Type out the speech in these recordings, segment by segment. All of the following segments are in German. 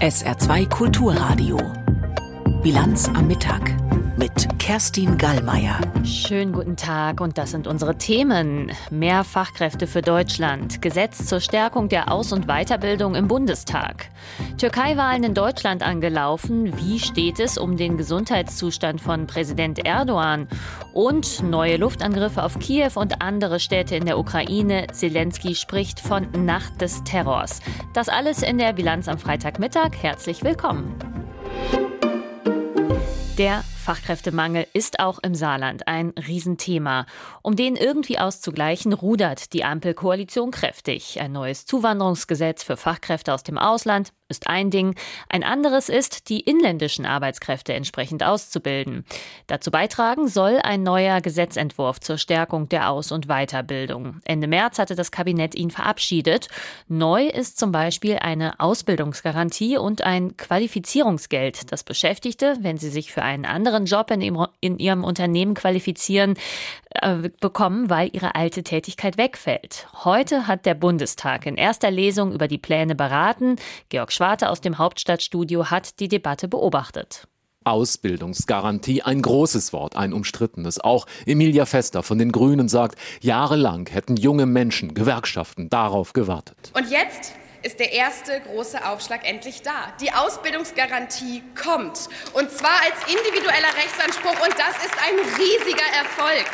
SR2 Kulturradio. Bilanz am Mittag Kerstin Gallmeier. Schönen guten Tag und das sind unsere Themen. Mehr Fachkräfte für Deutschland, Gesetz zur Stärkung der Aus- und Weiterbildung im Bundestag. Türkei-Wahlen in Deutschland angelaufen. Wie steht es um den Gesundheitszustand von Präsident Erdogan? Und neue Luftangriffe auf Kiew und andere Städte in der Ukraine. Zelensky spricht von Nacht des Terrors. Das alles in der Bilanz am Freitagmittag. Herzlich willkommen. Der Fachkräftemangel ist auch im Saarland ein Riesenthema. Um den irgendwie auszugleichen, rudert die Ampelkoalition kräftig. Ein neues Zuwanderungsgesetz für Fachkräfte aus dem Ausland ist ein Ding. Ein anderes ist, die inländischen Arbeitskräfte entsprechend auszubilden. Dazu beitragen soll ein neuer Gesetzentwurf zur Stärkung der Aus- und Weiterbildung. Ende März hatte das Kabinett ihn verabschiedet. Neu ist zum Beispiel eine Ausbildungsgarantie und ein Qualifizierungsgeld, das Beschäftigte, wenn sie sich für einen anderen anderen Job in, ihrem, in ihrem Unternehmen qualifizieren, äh, bekommen, weil ihre alte Tätigkeit wegfällt. Heute hat der Bundestag in erster Lesung über die Pläne beraten. Georg Schwarte aus dem Hauptstadtstudio hat die Debatte beobachtet. Ausbildungsgarantie, ein großes Wort, ein umstrittenes. Auch Emilia Fester von den Grünen sagt, jahrelang hätten junge Menschen, Gewerkschaften darauf gewartet. Und jetzt ist der erste große Aufschlag endlich da. Die Ausbildungsgarantie kommt. Und zwar als individueller Rechtsanspruch. Und das ist ein riesiger Erfolg.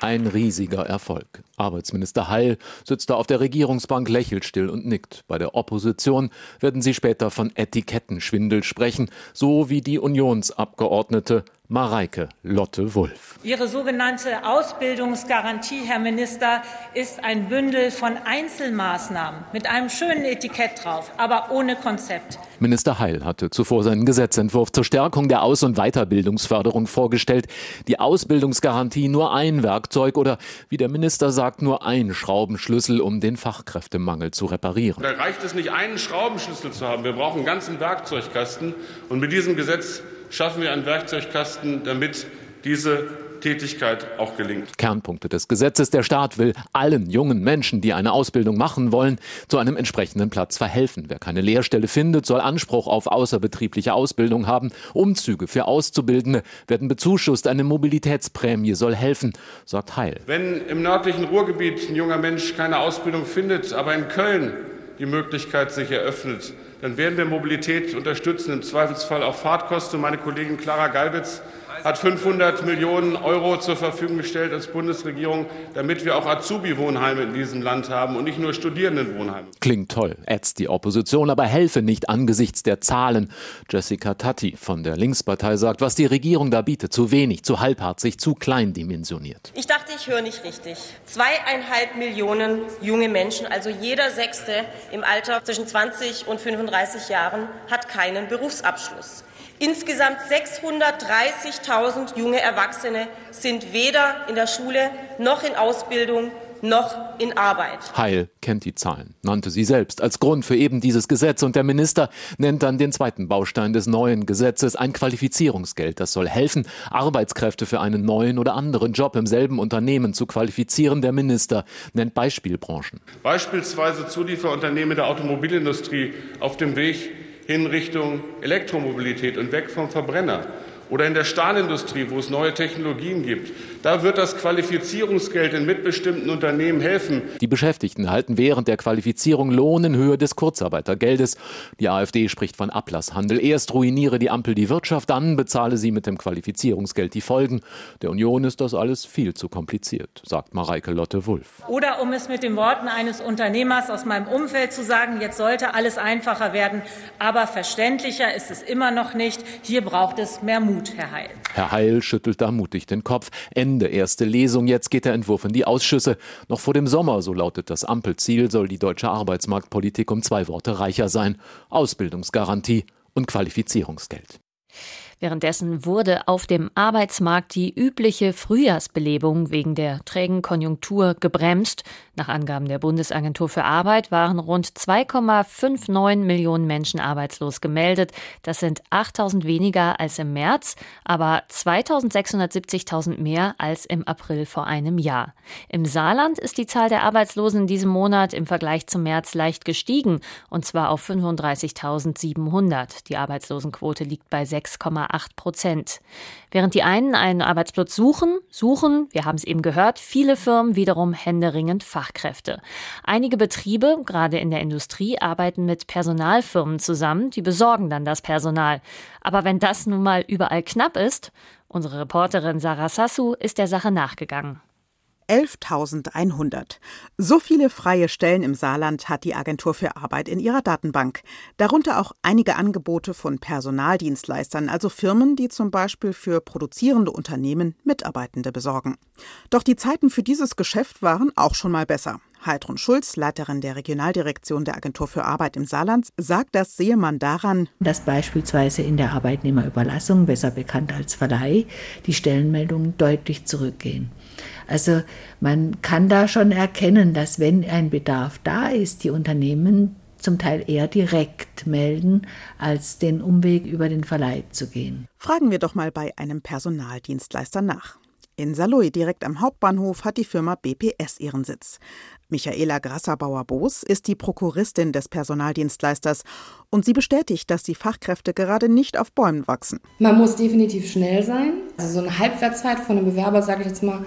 Ein riesiger Erfolg. Arbeitsminister Heil sitzt da auf der Regierungsbank, lächelt still und nickt. Bei der Opposition werden sie später von Etikettenschwindel sprechen, so wie die Unionsabgeordnete Mareike Lotte Wulff. Ihre sogenannte Ausbildungsgarantie, Herr Minister, ist ein Bündel von Einzelmaßnahmen mit einem schönen Etikett drauf, aber ohne Konzept. Minister Heil hatte zuvor seinen Gesetzentwurf zur Stärkung der Aus- und Weiterbildungsförderung vorgestellt. Die Ausbildungsgarantie nur ein Werkzeug oder, wie der Minister sagt, nur ein Schraubenschlüssel, um den Fachkräftemangel zu reparieren. Da reicht es nicht, einen Schraubenschlüssel zu haben. Wir brauchen einen ganzen Werkzeugkasten. Und mit diesem Gesetz schaffen wir einen Werkzeugkasten, damit diese Tätigkeit auch gelingt. Kernpunkte des Gesetzes. Der Staat will allen jungen Menschen, die eine Ausbildung machen wollen, zu einem entsprechenden Platz verhelfen. Wer keine Lehrstelle findet, soll Anspruch auf außerbetriebliche Ausbildung haben. Umzüge für Auszubildende werden bezuschusst. Eine Mobilitätsprämie soll helfen, sagt Heil. Wenn im nördlichen Ruhrgebiet ein junger Mensch keine Ausbildung findet, aber in Köln die Möglichkeit sich eröffnet, dann werden wir Mobilität unterstützen, im Zweifelsfall auch Fahrtkosten. Meine Kollegin Clara Galwitz hat 500 Millionen Euro zur Verfügung gestellt als Bundesregierung, damit wir auch Azubi-Wohnheime in diesem Land haben und nicht nur Studierendenwohnheime. Klingt toll, ätzt die Opposition, aber helfe nicht angesichts der Zahlen. Jessica Tatti von der Linkspartei sagt, was die Regierung da bietet, zu wenig, zu halbherzig, zu klein dimensioniert. Ich dachte, ich höre nicht richtig. Zweieinhalb Millionen junge Menschen, also jeder Sechste im Alter zwischen 20 und 35 Jahren, hat keinen Berufsabschluss. Insgesamt 630.000 junge Erwachsene sind weder in der Schule noch in Ausbildung noch in Arbeit. Heil kennt die Zahlen, nannte sie selbst als Grund für eben dieses Gesetz und der Minister nennt dann den zweiten Baustein des neuen Gesetzes, ein Qualifizierungsgeld. Das soll helfen, Arbeitskräfte für einen neuen oder anderen Job im selben Unternehmen zu qualifizieren. Der Minister nennt Beispielbranchen. Beispielsweise Zulieferunternehmen der Automobilindustrie auf dem Weg hin Richtung Elektromobilität und weg vom Verbrenner. Oder in der Stahlindustrie, wo es neue Technologien gibt. Da wird das Qualifizierungsgeld in mitbestimmten Unternehmen helfen. Die Beschäftigten erhalten während der Qualifizierung Lohn in Höhe des Kurzarbeitergeldes. Die AfD spricht von Ablasshandel. Erst ruiniere die Ampel die Wirtschaft, dann bezahle sie mit dem Qualifizierungsgeld die Folgen. Der Union ist das alles viel zu kompliziert, sagt Mareike Lotte Wulff. Oder um es mit den Worten eines Unternehmers aus meinem Umfeld zu sagen, jetzt sollte alles einfacher werden, aber verständlicher ist es immer noch nicht. Hier braucht es mehr Mut. Mut, Herr Heil. Herr Heil schüttelt da mutig den Kopf. Ende erste Lesung. Jetzt geht der Entwurf in die Ausschüsse. Noch vor dem Sommer, so lautet das Ampelziel, soll die deutsche Arbeitsmarktpolitik um zwei Worte reicher sein. Ausbildungsgarantie und Qualifizierungsgeld. Währenddessen wurde auf dem Arbeitsmarkt die übliche Frühjahrsbelebung wegen der trägen Konjunktur gebremst. Nach Angaben der Bundesagentur für Arbeit waren rund 2,59 Millionen Menschen arbeitslos gemeldet. Das sind 8000 weniger als im März, aber 2670.000 mehr als im April vor einem Jahr. Im Saarland ist die Zahl der Arbeitslosen in diesem Monat im Vergleich zum März leicht gestiegen, und zwar auf 35.700. Die Arbeitslosenquote liegt bei 6,8 Prozent. Während die einen einen Arbeitsplatz suchen, suchen, wir haben es eben gehört, viele Firmen wiederum händeringend Fachkräfte. Einige Betriebe, gerade in der Industrie, arbeiten mit Personalfirmen zusammen, die besorgen dann das Personal. Aber wenn das nun mal überall knapp ist, unsere Reporterin Sarah Sassu ist der Sache nachgegangen. 11.100. So viele freie Stellen im Saarland hat die Agentur für Arbeit in ihrer Datenbank. Darunter auch einige Angebote von Personaldienstleistern, also Firmen, die zum Beispiel für produzierende Unternehmen Mitarbeitende besorgen. Doch die Zeiten für dieses Geschäft waren auch schon mal besser. Heidrun Schulz, Leiterin der Regionaldirektion der Agentur für Arbeit im Saarland, sagt, das sehe man daran, dass beispielsweise in der Arbeitnehmerüberlassung, besser bekannt als Verleih, die Stellenmeldungen deutlich zurückgehen. Also man kann da schon erkennen, dass wenn ein Bedarf da ist, die Unternehmen zum Teil eher direkt melden, als den Umweg über den Verleih zu gehen. Fragen wir doch mal bei einem Personaldienstleister nach. In Saloy, direkt am Hauptbahnhof, hat die Firma BPS ihren Sitz. Michaela Grasserbauer-Boos ist die Prokuristin des Personaldienstleisters und sie bestätigt, dass die Fachkräfte gerade nicht auf Bäumen wachsen. Man muss definitiv schnell sein. Also so eine Halbwertszeit von einem Bewerber, sage ich jetzt mal,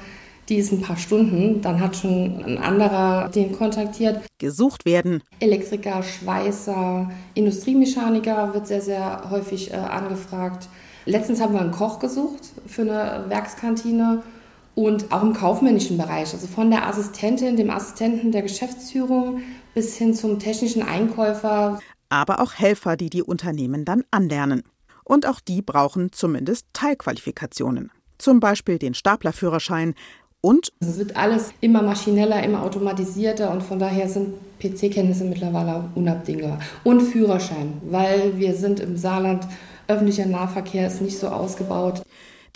die ist ein paar Stunden. Dann hat schon ein anderer den kontaktiert. Gesucht werden. Elektriker, Schweißer, Industriemechaniker wird sehr, sehr häufig äh, angefragt. Letztens haben wir einen Koch gesucht für eine Werkskantine und auch im kaufmännischen Bereich, also von der Assistentin, dem Assistenten der Geschäftsführung bis hin zum technischen Einkäufer. Aber auch Helfer, die die Unternehmen dann anlernen. Und auch die brauchen zumindest Teilqualifikationen. Zum Beispiel den Staplerführerschein und es wird alles immer maschineller, immer automatisierter und von daher sind PC-Kenntnisse mittlerweile unabdingbar. Und Führerschein, weil wir sind im Saarland Öffentlicher Nahverkehr ist nicht so ausgebaut.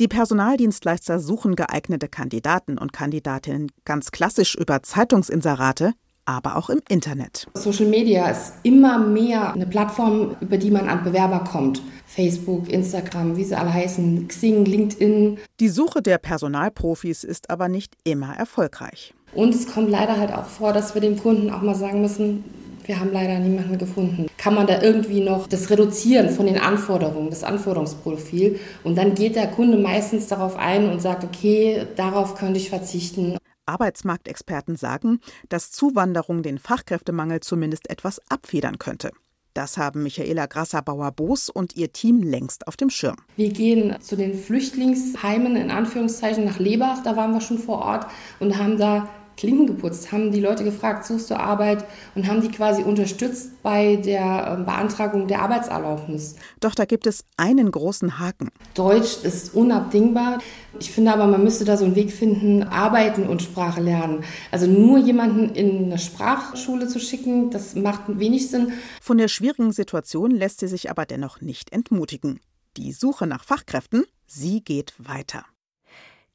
Die Personaldienstleister suchen geeignete Kandidaten und Kandidatinnen ganz klassisch über Zeitungsinserate, aber auch im Internet. Social Media ist immer mehr eine Plattform, über die man an Bewerber kommt. Facebook, Instagram, wie sie alle heißen, Xing, LinkedIn. Die Suche der Personalprofis ist aber nicht immer erfolgreich. Und es kommt leider halt auch vor, dass wir dem Kunden auch mal sagen müssen, wir haben leider niemanden gefunden. Kann man da irgendwie noch das reduzieren von den Anforderungen, das Anforderungsprofil? Und dann geht der Kunde meistens darauf ein und sagt, okay, darauf könnte ich verzichten. Arbeitsmarktexperten sagen, dass Zuwanderung den Fachkräftemangel zumindest etwas abfedern könnte. Das haben Michaela Grasser-Bauer-Boos und ihr Team längst auf dem Schirm. Wir gehen zu den Flüchtlingsheimen in Anführungszeichen nach Lebach, da waren wir schon vor Ort und haben da Klinken geputzt, haben die Leute gefragt, suchst du Arbeit und haben die quasi unterstützt bei der ähm, Beantragung der Arbeitserlaubnis. Doch da gibt es einen großen Haken. Deutsch ist unabdingbar. Ich finde aber, man müsste da so einen Weg finden, arbeiten und Sprache lernen. Also nur jemanden in eine Sprachschule zu schicken, das macht wenig Sinn. Von der schwierigen Situation lässt sie sich aber dennoch nicht entmutigen. Die Suche nach Fachkräften, sie geht weiter.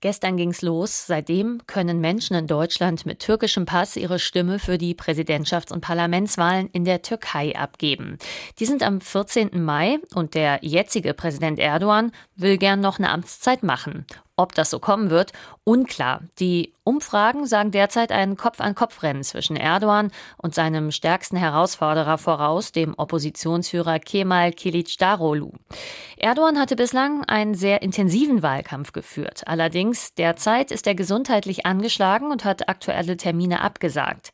Gestern ging's los. Seitdem können Menschen in Deutschland mit türkischem Pass ihre Stimme für die Präsidentschafts- und Parlamentswahlen in der Türkei abgeben. Die sind am 14. Mai und der jetzige Präsident Erdogan will gern noch eine Amtszeit machen. Ob das so kommen wird, unklar. Die Umfragen sagen derzeit ein Kopf-an-Kopf-Rennen zwischen Erdogan und seinem stärksten Herausforderer voraus, dem Oppositionsführer Kemal Kilicdaroglu. Erdogan hatte bislang einen sehr intensiven Wahlkampf geführt. Allerdings derzeit ist er gesundheitlich angeschlagen und hat aktuelle Termine abgesagt.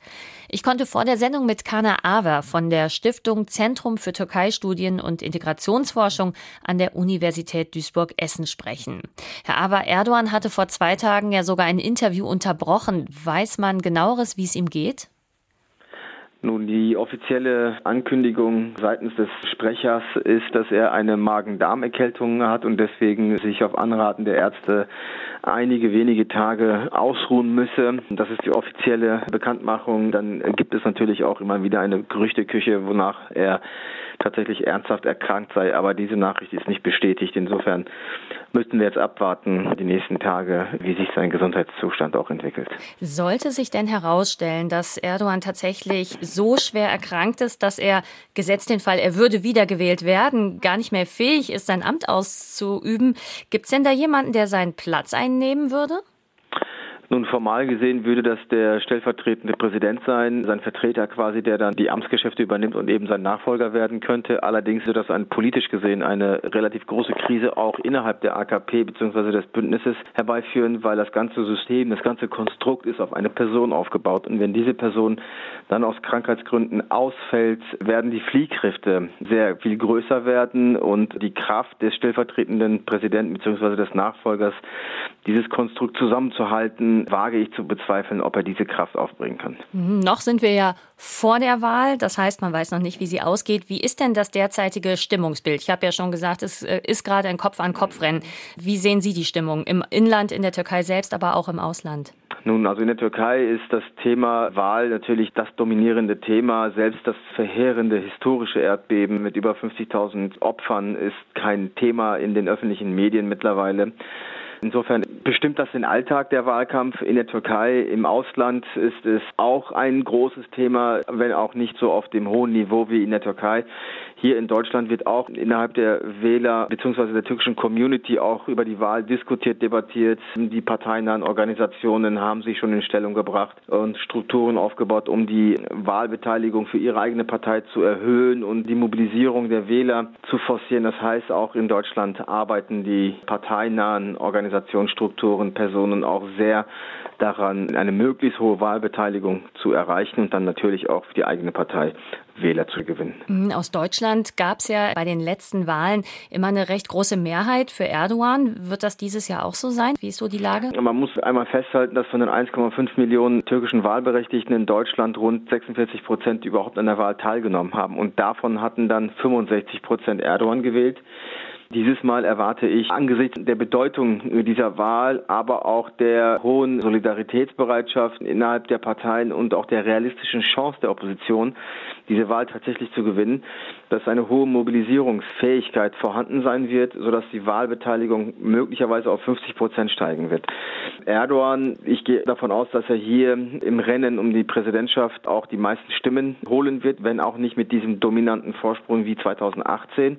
Ich konnte vor der Sendung mit Kana Aver von der Stiftung Zentrum für Türkei-Studien und Integrationsforschung an der Universität Duisburg-Essen sprechen. Herr Aver, Erdogan hatte vor zwei Tagen ja sogar ein Interview unterbrochen. Weiß man genaueres, wie es ihm geht? Nun, die offizielle Ankündigung seitens des Sprechers ist, dass er eine Magen-Darm-Erkältung hat und deswegen sich auf Anraten der Ärzte einige wenige Tage ausruhen müsse. Das ist die offizielle Bekanntmachung. Dann gibt es natürlich auch immer wieder eine Gerüchteküche, wonach er tatsächlich ernsthaft erkrankt sei. Aber diese Nachricht ist nicht bestätigt. Insofern müssten wir jetzt abwarten, die nächsten Tage, wie sich sein Gesundheitszustand auch entwickelt. Sollte sich denn herausstellen, dass Erdogan tatsächlich so schwer erkrankt ist, dass er, gesetzt den Fall, er würde wiedergewählt werden, gar nicht mehr fähig ist, sein Amt auszuüben, gibt es denn da jemanden, der seinen Platz einnehmen würde? Nun, formal gesehen würde das der stellvertretende Präsident sein, sein Vertreter quasi, der dann die Amtsgeschäfte übernimmt und eben sein Nachfolger werden könnte. Allerdings wird das ein politisch gesehen eine relativ große Krise auch innerhalb der AKP bzw. des Bündnisses herbeiführen, weil das ganze System, das ganze Konstrukt ist auf eine Person aufgebaut. Und wenn diese Person dann aus Krankheitsgründen ausfällt, werden die Fliehkräfte sehr viel größer werden und die Kraft des stellvertretenden Präsidenten bzw. des Nachfolgers, dieses Konstrukt zusammenzuhalten, wage ich zu bezweifeln, ob er diese Kraft aufbringen kann. Mhm, noch sind wir ja vor der Wahl, das heißt, man weiß noch nicht, wie sie ausgeht. Wie ist denn das derzeitige Stimmungsbild? Ich habe ja schon gesagt, es äh, ist gerade ein Kopf-an-Kopf-Rennen. Wie sehen Sie die Stimmung im Inland, in der Türkei selbst, aber auch im Ausland? Nun, also in der Türkei ist das Thema Wahl natürlich das dominierende Thema. Selbst das verheerende historische Erdbeben mit über 50.000 Opfern ist kein Thema in den öffentlichen Medien mittlerweile. Insofern bestimmt das den Alltag der Wahlkampf in der Türkei. Im Ausland ist es auch ein großes Thema, wenn auch nicht so auf dem hohen Niveau wie in der Türkei. Hier in Deutschland wird auch innerhalb der Wähler bzw. der türkischen Community auch über die Wahl diskutiert, debattiert. Die parteinahen Organisationen haben sich schon in Stellung gebracht und Strukturen aufgebaut, um die Wahlbeteiligung für ihre eigene Partei zu erhöhen und die Mobilisierung der Wähler zu forcieren. Das heißt, auch in Deutschland arbeiten die parteinahen Organisationsstrukturen, Personen auch sehr daran, eine möglichst hohe Wahlbeteiligung zu erreichen und dann natürlich auch für die eigene Partei Wähler zu gewinnen. Mhm, aus Deutschland gab es ja bei den letzten Wahlen immer eine recht große Mehrheit für Erdogan. Wird das dieses Jahr auch so sein? Wie ist so die Lage? Man muss einmal festhalten, dass von den 1,5 Millionen türkischen Wahlberechtigten in Deutschland rund 46 Prozent überhaupt an der Wahl teilgenommen haben. Und davon hatten dann 65 Prozent Erdogan gewählt. Dieses Mal erwarte ich angesichts der Bedeutung dieser Wahl, aber auch der hohen Solidaritätsbereitschaft innerhalb der Parteien und auch der realistischen Chance der Opposition, diese Wahl tatsächlich zu gewinnen, dass eine hohe Mobilisierungsfähigkeit vorhanden sein wird, sodass die Wahlbeteiligung möglicherweise auf 50 Prozent steigen wird. Erdogan, ich gehe davon aus, dass er hier im Rennen um die Präsidentschaft auch die meisten Stimmen holen wird, wenn auch nicht mit diesem dominanten Vorsprung wie 2018. Mhm.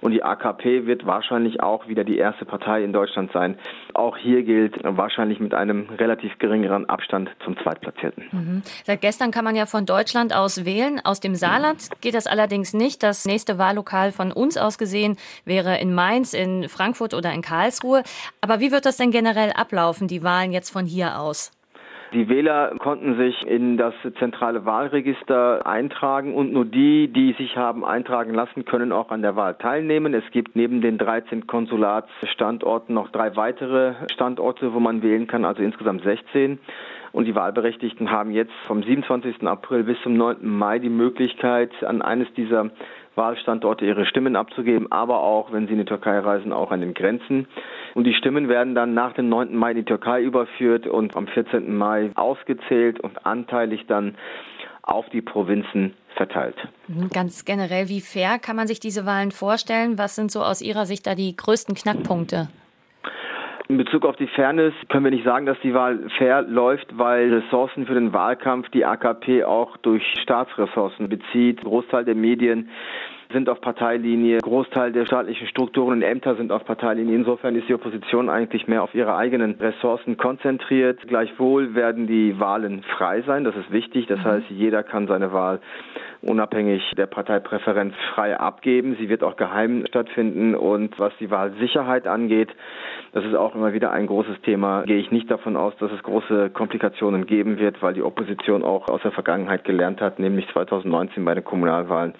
Und die AKP wird wahrscheinlich auch wieder die erste Partei in Deutschland sein. Auch hier gilt wahrscheinlich mit einem relativ geringeren Abstand zum Zweitplatzierten. Mhm. Seit gestern kann man ja von Deutschland aus wählen. Aus dem Saarland geht das allerdings nicht. Das nächste Wahllokal von uns aus gesehen wäre in Mainz, in Frankfurt oder in Karlsruhe. Aber wie wird das denn generell ablaufen, die Wahlen jetzt von hier aus? Die Wähler konnten sich in das zentrale Wahlregister eintragen und nur die, die sich haben eintragen lassen, können auch an der Wahl teilnehmen. Es gibt neben den 13 Konsulatsstandorten noch drei weitere Standorte, wo man wählen kann, also insgesamt 16. Und die Wahlberechtigten haben jetzt vom 27. April bis zum 9. Mai die Möglichkeit, an eines dieser Wahlstandorte ihre Stimmen abzugeben, aber auch, wenn sie in die Türkei reisen, auch an den Grenzen. Und die Stimmen werden dann nach dem 9. Mai in die Türkei überführt und am 14. Mai ausgezählt und anteilig dann auf die Provinzen verteilt. Mhm, ganz generell, wie fair kann man sich diese Wahlen vorstellen? Was sind so aus Ihrer Sicht da die größten Knackpunkte? In Bezug auf die Fairness können wir nicht sagen, dass die Wahl fair läuft, weil Ressourcen für den Wahlkampf die AKP auch durch Staatsressourcen bezieht. Großteil der Medien sind auf Parteilinie, Großteil der staatlichen Strukturen und Ämter sind auf Parteilinie. Insofern ist die Opposition eigentlich mehr auf ihre eigenen Ressourcen konzentriert. Gleichwohl werden die Wahlen frei sein, das ist wichtig. Das mhm. heißt, jeder kann seine Wahl unabhängig der Parteipräferenz frei abgeben. Sie wird auch geheim stattfinden. Und was die Wahlsicherheit angeht, das ist auch immer wieder ein großes Thema. Gehe ich nicht davon aus, dass es große Komplikationen geben wird, weil die Opposition auch aus der Vergangenheit gelernt hat, nämlich 2019 bei den Kommunalwahlen,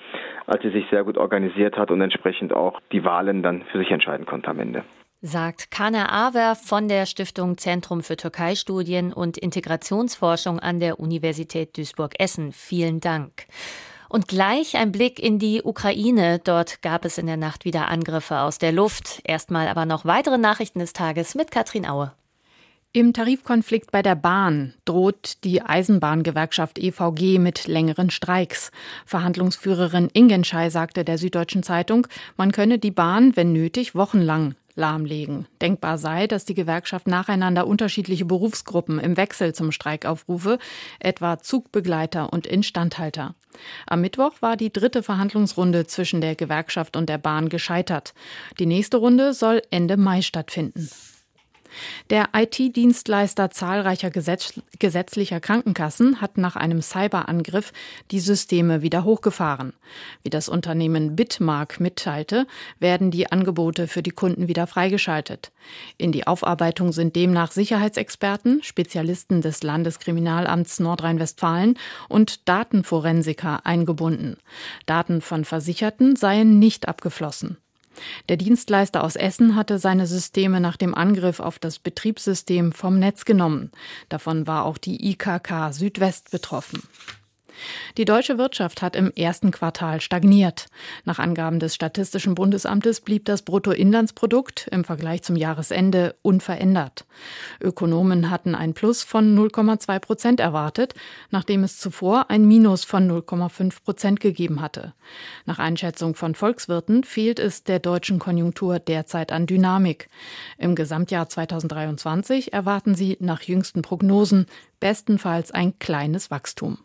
als sie sich sehr gut organisiert hat und entsprechend auch die Wahlen dann für sich entscheiden konnte am Ende. sagt Kana Aver von der Stiftung Zentrum für Türkei-Studien und Integrationsforschung an der Universität Duisburg-Essen. Vielen Dank. Und gleich ein Blick in die Ukraine. Dort gab es in der Nacht wieder Angriffe aus der Luft. Erstmal aber noch weitere Nachrichten des Tages mit Katrin Aue. Im Tarifkonflikt bei der Bahn droht die Eisenbahngewerkschaft EVG mit längeren Streiks. Verhandlungsführerin Ingenschei sagte der Süddeutschen Zeitung, man könne die Bahn, wenn nötig, wochenlang lahmlegen. Denkbar sei, dass die Gewerkschaft nacheinander unterschiedliche Berufsgruppen im Wechsel zum Streik aufrufe, etwa Zugbegleiter und Instandhalter. Am Mittwoch war die dritte Verhandlungsrunde zwischen der Gewerkschaft und der Bahn gescheitert. Die nächste Runde soll Ende Mai stattfinden. Der IT-Dienstleister zahlreicher Gesetz gesetzlicher Krankenkassen hat nach einem Cyberangriff die Systeme wieder hochgefahren. Wie das Unternehmen Bitmark mitteilte, werden die Angebote für die Kunden wieder freigeschaltet. In die Aufarbeitung sind demnach Sicherheitsexperten, Spezialisten des Landeskriminalamts Nordrhein-Westfalen und Datenforensiker eingebunden. Daten von Versicherten seien nicht abgeflossen. Der Dienstleister aus Essen hatte seine Systeme nach dem Angriff auf das Betriebssystem vom Netz genommen. Davon war auch die IKK Südwest betroffen. Die deutsche Wirtschaft hat im ersten Quartal stagniert. Nach Angaben des Statistischen Bundesamtes blieb das Bruttoinlandsprodukt im Vergleich zum Jahresende unverändert. Ökonomen hatten ein Plus von 0,2 Prozent erwartet, nachdem es zuvor ein Minus von 0,5 Prozent gegeben hatte. Nach Einschätzung von Volkswirten fehlt es der deutschen Konjunktur derzeit an Dynamik. Im Gesamtjahr 2023 erwarten sie nach jüngsten Prognosen bestenfalls ein kleines Wachstum.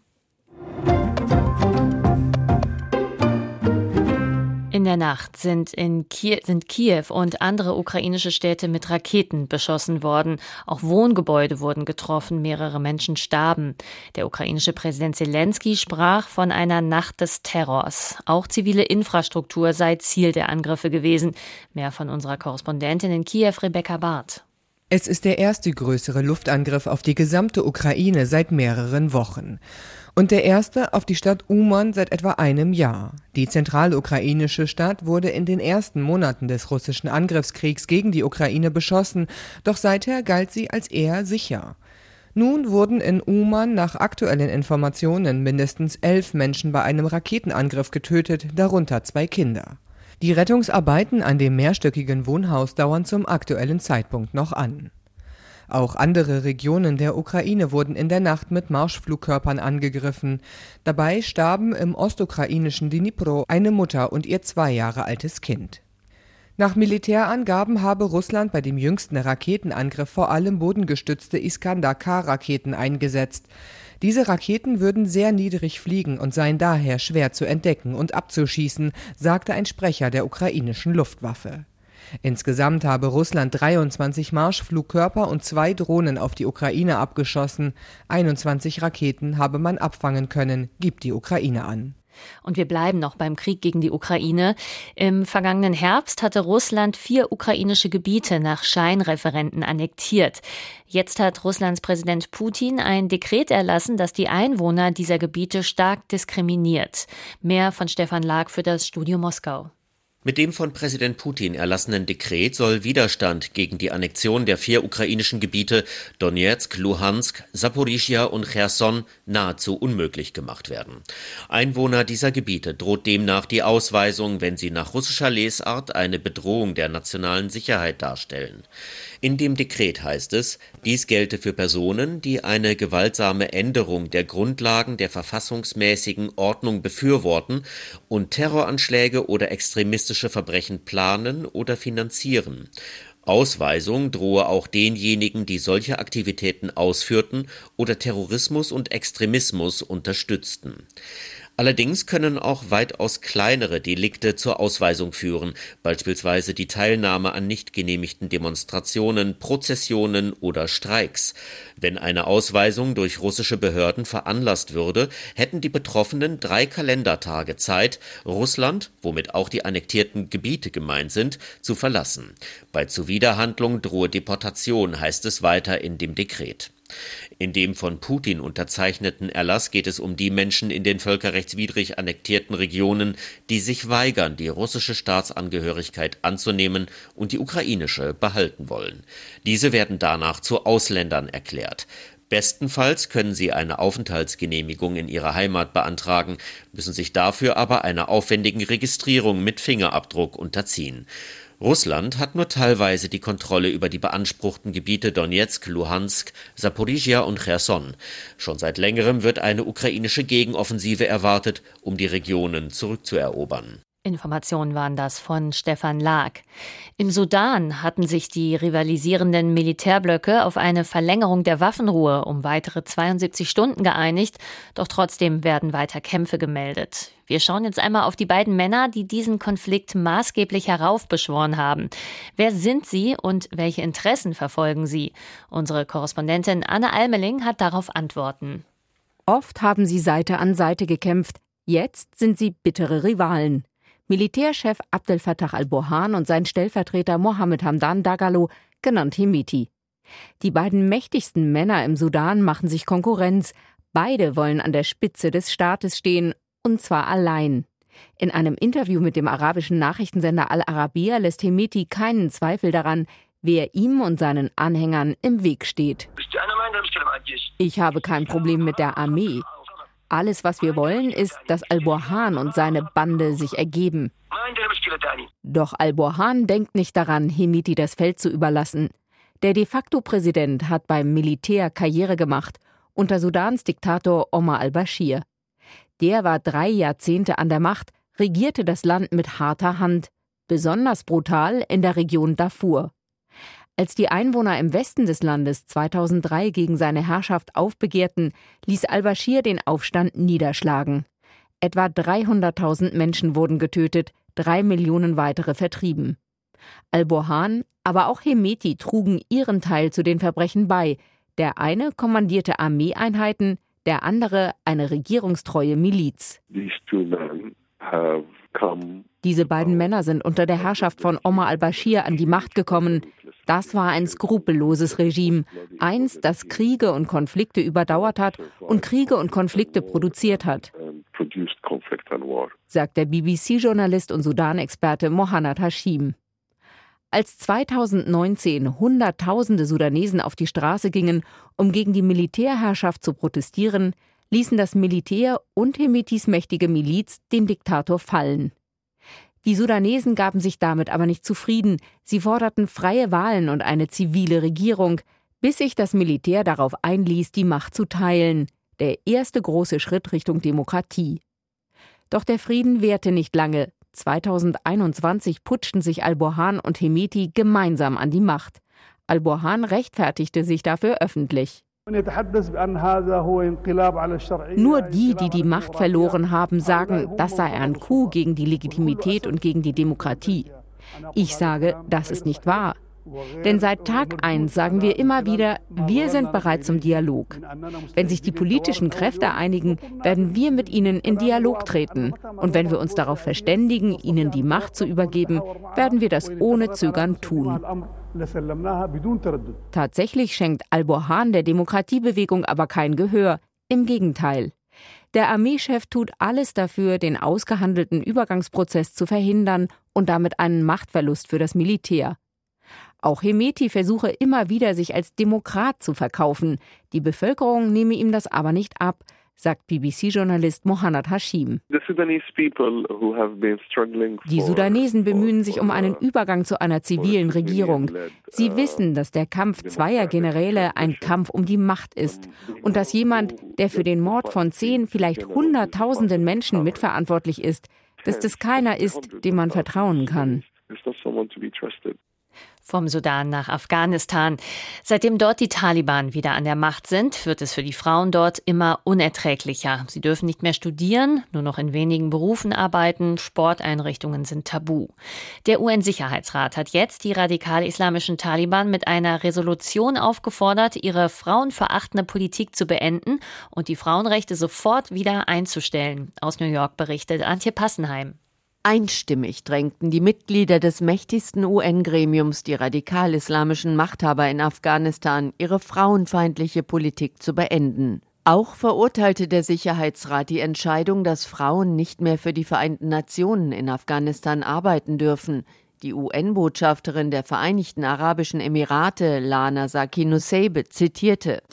In der Nacht sind, in Kiew, sind Kiew und andere ukrainische Städte mit Raketen beschossen worden. Auch Wohngebäude wurden getroffen, mehrere Menschen starben. Der ukrainische Präsident Zelensky sprach von einer Nacht des Terrors. Auch zivile Infrastruktur sei Ziel der Angriffe gewesen. Mehr von unserer Korrespondentin in Kiew, Rebecca Barth. Es ist der erste größere Luftangriff auf die gesamte Ukraine seit mehreren Wochen und der erste auf die Stadt Uman seit etwa einem Jahr. Die zentralukrainische Stadt wurde in den ersten Monaten des russischen Angriffskriegs gegen die Ukraine beschossen, doch seither galt sie als eher sicher. Nun wurden in Uman nach aktuellen Informationen mindestens elf Menschen bei einem Raketenangriff getötet, darunter zwei Kinder. Die Rettungsarbeiten an dem mehrstöckigen Wohnhaus dauern zum aktuellen Zeitpunkt noch an. Auch andere Regionen der Ukraine wurden in der Nacht mit Marschflugkörpern angegriffen. Dabei starben im ostukrainischen Dnipro eine Mutter und ihr zwei Jahre altes Kind. Nach Militärangaben habe Russland bei dem jüngsten Raketenangriff vor allem bodengestützte Iskander-K-Raketen eingesetzt. Diese Raketen würden sehr niedrig fliegen und seien daher schwer zu entdecken und abzuschießen, sagte ein Sprecher der ukrainischen Luftwaffe. Insgesamt habe Russland 23 Marschflugkörper und zwei Drohnen auf die Ukraine abgeschossen. 21 Raketen habe man abfangen können, gibt die Ukraine an. Und wir bleiben noch beim Krieg gegen die Ukraine. Im vergangenen Herbst hatte Russland vier ukrainische Gebiete nach Scheinreferenten annektiert. Jetzt hat Russlands Präsident Putin ein Dekret erlassen, das die Einwohner dieser Gebiete stark diskriminiert. Mehr von Stefan Lag für das Studio Moskau. Mit dem von Präsident Putin erlassenen Dekret soll Widerstand gegen die Annexion der vier ukrainischen Gebiete Donetsk, Luhansk, Saporischia und Cherson nahezu unmöglich gemacht werden. Einwohner dieser Gebiete droht demnach die Ausweisung, wenn sie nach russischer Lesart eine Bedrohung der nationalen Sicherheit darstellen. In dem Dekret heißt es, dies gelte für Personen, die eine gewaltsame Änderung der Grundlagen der verfassungsmäßigen Ordnung befürworten und Terroranschläge oder extremistische Verbrechen planen oder finanzieren. Ausweisung drohe auch denjenigen, die solche Aktivitäten ausführten oder Terrorismus und Extremismus unterstützten. Allerdings können auch weitaus kleinere Delikte zur Ausweisung führen, beispielsweise die Teilnahme an nicht genehmigten Demonstrationen, Prozessionen oder Streiks. Wenn eine Ausweisung durch russische Behörden veranlasst würde, hätten die Betroffenen drei Kalendertage Zeit, Russland, womit auch die annektierten Gebiete gemeint sind, zu verlassen. Bei Zuwiderhandlung drohe Deportation, heißt es weiter in dem Dekret. In dem von Putin unterzeichneten Erlass geht es um die Menschen in den völkerrechtswidrig annektierten Regionen, die sich weigern, die russische Staatsangehörigkeit anzunehmen und die ukrainische behalten wollen. Diese werden danach zu Ausländern erklärt. Bestenfalls können sie eine Aufenthaltsgenehmigung in ihrer Heimat beantragen, müssen sich dafür aber einer aufwendigen Registrierung mit Fingerabdruck unterziehen. Russland hat nur teilweise die Kontrolle über die beanspruchten Gebiete Donetsk, Luhansk, Saporizhia und Cherson. Schon seit längerem wird eine ukrainische Gegenoffensive erwartet, um die Regionen zurückzuerobern. Informationen waren das von Stefan Lag. Im Sudan hatten sich die rivalisierenden Militärblöcke auf eine Verlängerung der Waffenruhe um weitere 72 Stunden geeinigt, doch trotzdem werden weiter Kämpfe gemeldet. Wir schauen jetzt einmal auf die beiden Männer, die diesen Konflikt maßgeblich heraufbeschworen haben. Wer sind sie und welche Interessen verfolgen sie? Unsere Korrespondentin Anne Almeling hat darauf Antworten. Oft haben sie Seite an Seite gekämpft. Jetzt sind sie bittere Rivalen. Militärchef Abdel Fattah al-Burhan und sein Stellvertreter Mohammed Hamdan Dagalo, genannt Hemiti. Die beiden mächtigsten Männer im Sudan machen sich Konkurrenz. Beide wollen an der Spitze des Staates stehen, und zwar allein. In einem Interview mit dem arabischen Nachrichtensender Al Arabiya lässt Hemeti keinen Zweifel daran, wer ihm und seinen Anhängern im Weg steht. Ich habe kein Problem mit der Armee. Alles, was wir wollen, ist, dass Al-Burhan und seine Bande sich ergeben. Doch Al-Burhan denkt nicht daran, Hemiti das Feld zu überlassen. Der de facto Präsident hat beim Militär Karriere gemacht, unter Sudans Diktator Omar al-Bashir. Der war drei Jahrzehnte an der Macht, regierte das Land mit harter Hand, besonders brutal in der Region Darfur. Als die Einwohner im Westen des Landes 2003 gegen seine Herrschaft aufbegehrten, ließ al-Bashir den Aufstand niederschlagen. Etwa 300.000 Menschen wurden getötet, drei Millionen weitere vertrieben. Al-Burhan, aber auch Hemeti trugen ihren Teil zu den Verbrechen bei. Der eine kommandierte Armeeeinheiten, der andere eine regierungstreue Miliz. Diese beiden Männer sind unter der Herrschaft von Omar al-Bashir an die Macht gekommen. Das war ein skrupelloses Regime, eins, das Kriege und Konflikte überdauert hat und Kriege und Konflikte produziert hat, sagt der BBC-Journalist und Sudan-Experte Mohanad Hashim. Als 2019 Hunderttausende Sudanesen auf die Straße gingen, um gegen die Militärherrschaft zu protestieren, ließen das Militär und Hemetis mächtige Miliz den Diktator fallen. Die Sudanesen gaben sich damit aber nicht zufrieden. Sie forderten freie Wahlen und eine zivile Regierung, bis sich das Militär darauf einließ, die Macht zu teilen. Der erste große Schritt Richtung Demokratie. Doch der Frieden währte nicht lange. 2021 putschten sich Al-Burhan und Hemeti gemeinsam an die Macht. Al-Burhan rechtfertigte sich dafür öffentlich. Nur die, die die Macht verloren haben, sagen, das sei ein Coup gegen die Legitimität und gegen die Demokratie. Ich sage, das ist nicht wahr. Denn seit Tag 1 sagen wir immer wieder, wir sind bereit zum Dialog. Wenn sich die politischen Kräfte einigen, werden wir mit ihnen in Dialog treten. Und wenn wir uns darauf verständigen, ihnen die Macht zu übergeben, werden wir das ohne Zögern tun. Tatsächlich schenkt Al-Burhan der Demokratiebewegung aber kein Gehör. Im Gegenteil. Der Armeechef tut alles dafür, den ausgehandelten Übergangsprozess zu verhindern und damit einen Machtverlust für das Militär. Auch Hemeti versuche immer wieder, sich als Demokrat zu verkaufen. Die Bevölkerung nehme ihm das aber nicht ab, sagt BBC-Journalist Mohanad Hashim. Die Sudanesen bemühen sich um einen Übergang zu einer zivilen Regierung. Sie uh, wissen, dass der Kampf zweier Generäle ein Kampf um die Macht ist und dass jemand, der für den Mord von zehn, vielleicht hunderttausenden Menschen mitverantwortlich ist, dass das keiner ist, dem man vertrauen kann. Vom Sudan nach Afghanistan. Seitdem dort die Taliban wieder an der Macht sind, wird es für die Frauen dort immer unerträglicher. Sie dürfen nicht mehr studieren, nur noch in wenigen Berufen arbeiten, Sporteinrichtungen sind tabu. Der UN-Sicherheitsrat hat jetzt die radikal-islamischen Taliban mit einer Resolution aufgefordert, ihre frauenverachtende Politik zu beenden und die Frauenrechte sofort wieder einzustellen. Aus New York berichtet Antje Passenheim. Einstimmig drängten die Mitglieder des mächtigsten UN-Gremiums die radikal-islamischen Machthaber in Afghanistan, ihre frauenfeindliche Politik zu beenden. Auch verurteilte der Sicherheitsrat die Entscheidung, dass Frauen nicht mehr für die Vereinten Nationen in Afghanistan arbeiten dürfen. Die UN-Botschafterin der Vereinigten Arabischen Emirate, Lana Saki Nusseibeh, zitierte: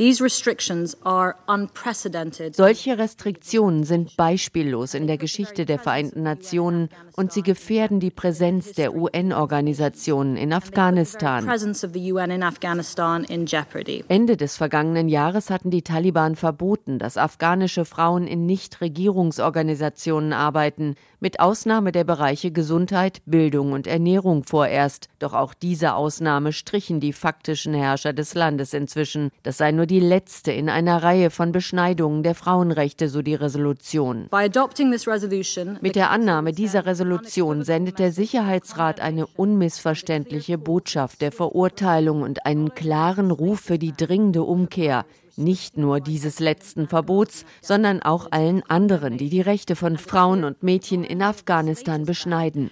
Solche Restriktionen sind beispiellos in der Geschichte der Vereinten Nationen und sie gefährden die Präsenz der UN-Organisationen in Afghanistan. Ende des vergangenen Jahres hatten die Taliban verboten, dass afghanische Frauen in Nichtregierungsorganisationen arbeiten, mit Ausnahme der Bereiche Gesundheit, Bildung und Ernährung vorerst. Doch auch diese Ausnahme strichen die faktischen Herrscher des Landes inzwischen. Das sei nur die letzte in einer Reihe von Beschneidungen der Frauenrechte, so die Resolution. Mit der Annahme dieser Resolution sendet der Sicherheitsrat eine unmissverständliche Botschaft der Verurteilung und einen klaren Ruf für die dringende Umkehr nicht nur dieses letzten Verbots, sondern auch allen anderen, die die Rechte von Frauen und Mädchen in Afghanistan beschneiden.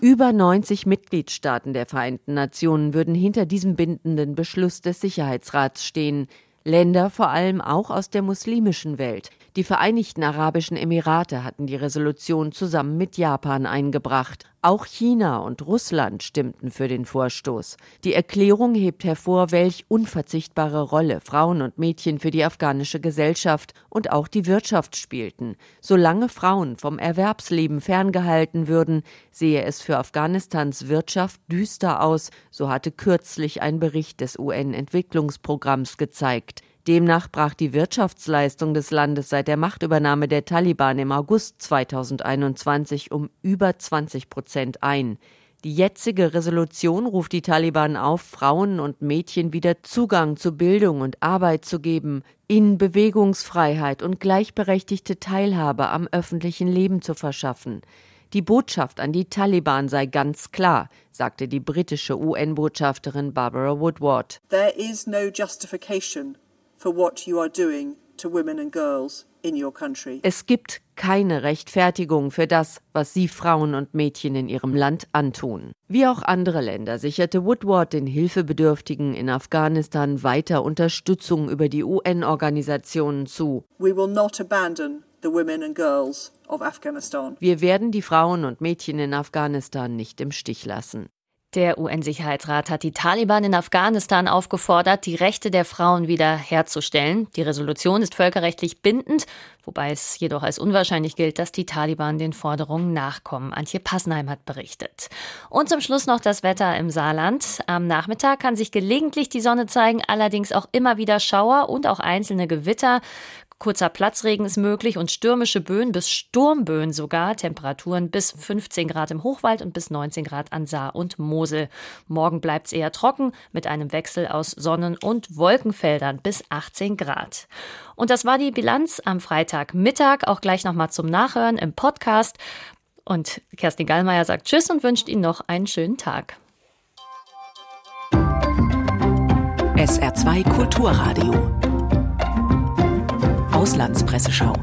Über 90 Mitgliedstaaten der Vereinten Nationen würden hinter diesem bindenden Beschluss des Sicherheitsrats stehen. Länder vor allem auch aus der muslimischen Welt. Die Vereinigten Arabischen Emirate hatten die Resolution zusammen mit Japan eingebracht. Auch China und Russland stimmten für den Vorstoß. Die Erklärung hebt hervor, welch unverzichtbare Rolle Frauen und Mädchen für die afghanische Gesellschaft und auch die Wirtschaft spielten. Solange Frauen vom Erwerbsleben ferngehalten würden, sehe es für Afghanistans Wirtschaft düster aus, so hatte kürzlich ein Bericht des UN-Entwicklungsprogramms gezeigt. Demnach brach die Wirtschaftsleistung des Landes seit der Machtübernahme der Taliban im August 2021 um über 20 Prozent ein. Die jetzige Resolution ruft die Taliban auf, Frauen und Mädchen wieder Zugang zu Bildung und Arbeit zu geben, ihnen Bewegungsfreiheit und gleichberechtigte Teilhabe am öffentlichen Leben zu verschaffen. Die Botschaft an die Taliban sei ganz klar, sagte die britische UN-Botschafterin Barbara Woodward. There is no justification for what you are doing to women and girls in your country. Es gibt keine Rechtfertigung für das, was Sie Frauen und Mädchen in Ihrem Land antun. Wie auch andere Länder sicherte Woodward den Hilfebedürftigen in Afghanistan weiter Unterstützung über die UN-Organisationen zu. We will not abandon the women and girls of Afghanistan. Wir werden die Frauen und Mädchen in Afghanistan nicht im Stich lassen. Der UN-Sicherheitsrat hat die Taliban in Afghanistan aufgefordert, die Rechte der Frauen wieder herzustellen. Die Resolution ist völkerrechtlich bindend, wobei es jedoch als unwahrscheinlich gilt, dass die Taliban den Forderungen nachkommen. Antje Passenheim hat berichtet. Und zum Schluss noch das Wetter im Saarland. Am Nachmittag kann sich gelegentlich die Sonne zeigen, allerdings auch immer wieder Schauer und auch einzelne Gewitter. Kurzer Platzregen ist möglich und stürmische Böen bis Sturmböen sogar. Temperaturen bis 15 Grad im Hochwald und bis 19 Grad an Saar und Mosel. Morgen bleibt es eher trocken mit einem Wechsel aus Sonnen- und Wolkenfeldern bis 18 Grad. Und das war die Bilanz am Freitagmittag. Auch gleich nochmal zum Nachhören im Podcast. Und Kerstin Gallmeier sagt Tschüss und wünscht Ihnen noch einen schönen Tag. SR2 Kulturradio Auslandspresseschau.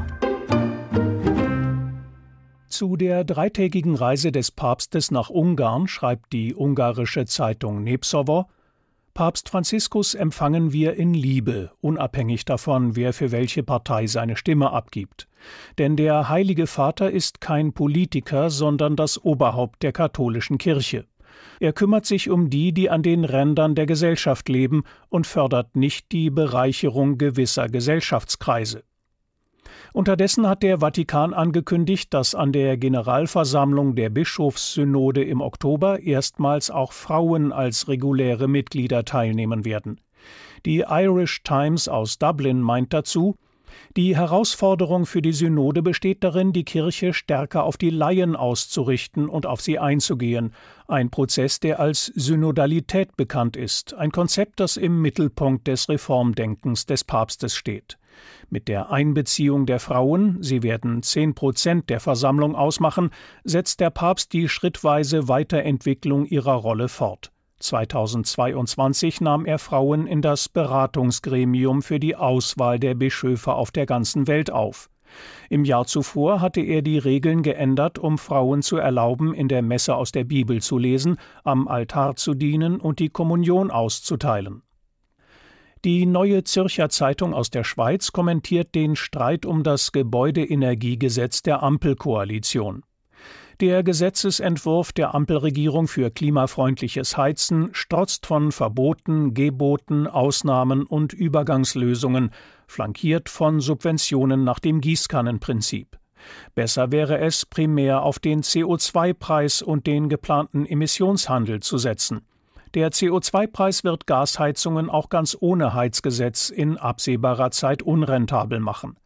Zu der dreitägigen Reise des Papstes nach Ungarn schreibt die ungarische Zeitung Nepsovo, Papst Franziskus empfangen wir in Liebe, unabhängig davon, wer für welche Partei seine Stimme abgibt. Denn der Heilige Vater ist kein Politiker, sondern das Oberhaupt der katholischen Kirche. Er kümmert sich um die, die an den Rändern der Gesellschaft leben und fördert nicht die Bereicherung gewisser Gesellschaftskreise. Unterdessen hat der Vatikan angekündigt, dass an der Generalversammlung der Bischofssynode im Oktober erstmals auch Frauen als reguläre Mitglieder teilnehmen werden. Die Irish Times aus Dublin meint dazu, die Herausforderung für die Synode besteht darin, die Kirche stärker auf die Laien auszurichten und auf sie einzugehen, ein Prozess, der als Synodalität bekannt ist, ein Konzept, das im Mittelpunkt des Reformdenkens des Papstes steht. Mit der Einbeziehung der Frauen, sie werden zehn Prozent der Versammlung ausmachen, setzt der Papst die schrittweise Weiterentwicklung ihrer Rolle fort. 2022 nahm er Frauen in das Beratungsgremium für die Auswahl der Bischöfe auf der ganzen Welt auf. Im Jahr zuvor hatte er die Regeln geändert, um Frauen zu erlauben, in der Messe aus der Bibel zu lesen, am Altar zu dienen und die Kommunion auszuteilen. Die Neue Zürcher Zeitung aus der Schweiz kommentiert den Streit um das Gebäudeenergiegesetz der Ampelkoalition. Der Gesetzesentwurf der Ampelregierung für klimafreundliches Heizen strotzt von Verboten, Geboten, Ausnahmen und Übergangslösungen, flankiert von Subventionen nach dem Gießkannenprinzip. Besser wäre es, primär auf den CO2-Preis und den geplanten Emissionshandel zu setzen. Der CO2-Preis wird Gasheizungen auch ganz ohne Heizgesetz in absehbarer Zeit unrentabel machen.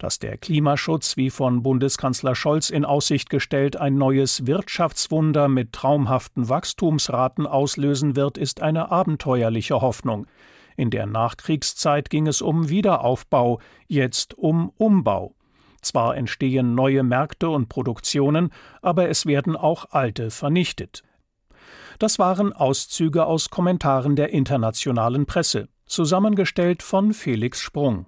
Dass der Klimaschutz, wie von Bundeskanzler Scholz in Aussicht gestellt, ein neues Wirtschaftswunder mit traumhaften Wachstumsraten auslösen wird, ist eine abenteuerliche Hoffnung. In der Nachkriegszeit ging es um Wiederaufbau, jetzt um Umbau. Zwar entstehen neue Märkte und Produktionen, aber es werden auch alte vernichtet. Das waren Auszüge aus Kommentaren der internationalen Presse, zusammengestellt von Felix Sprung.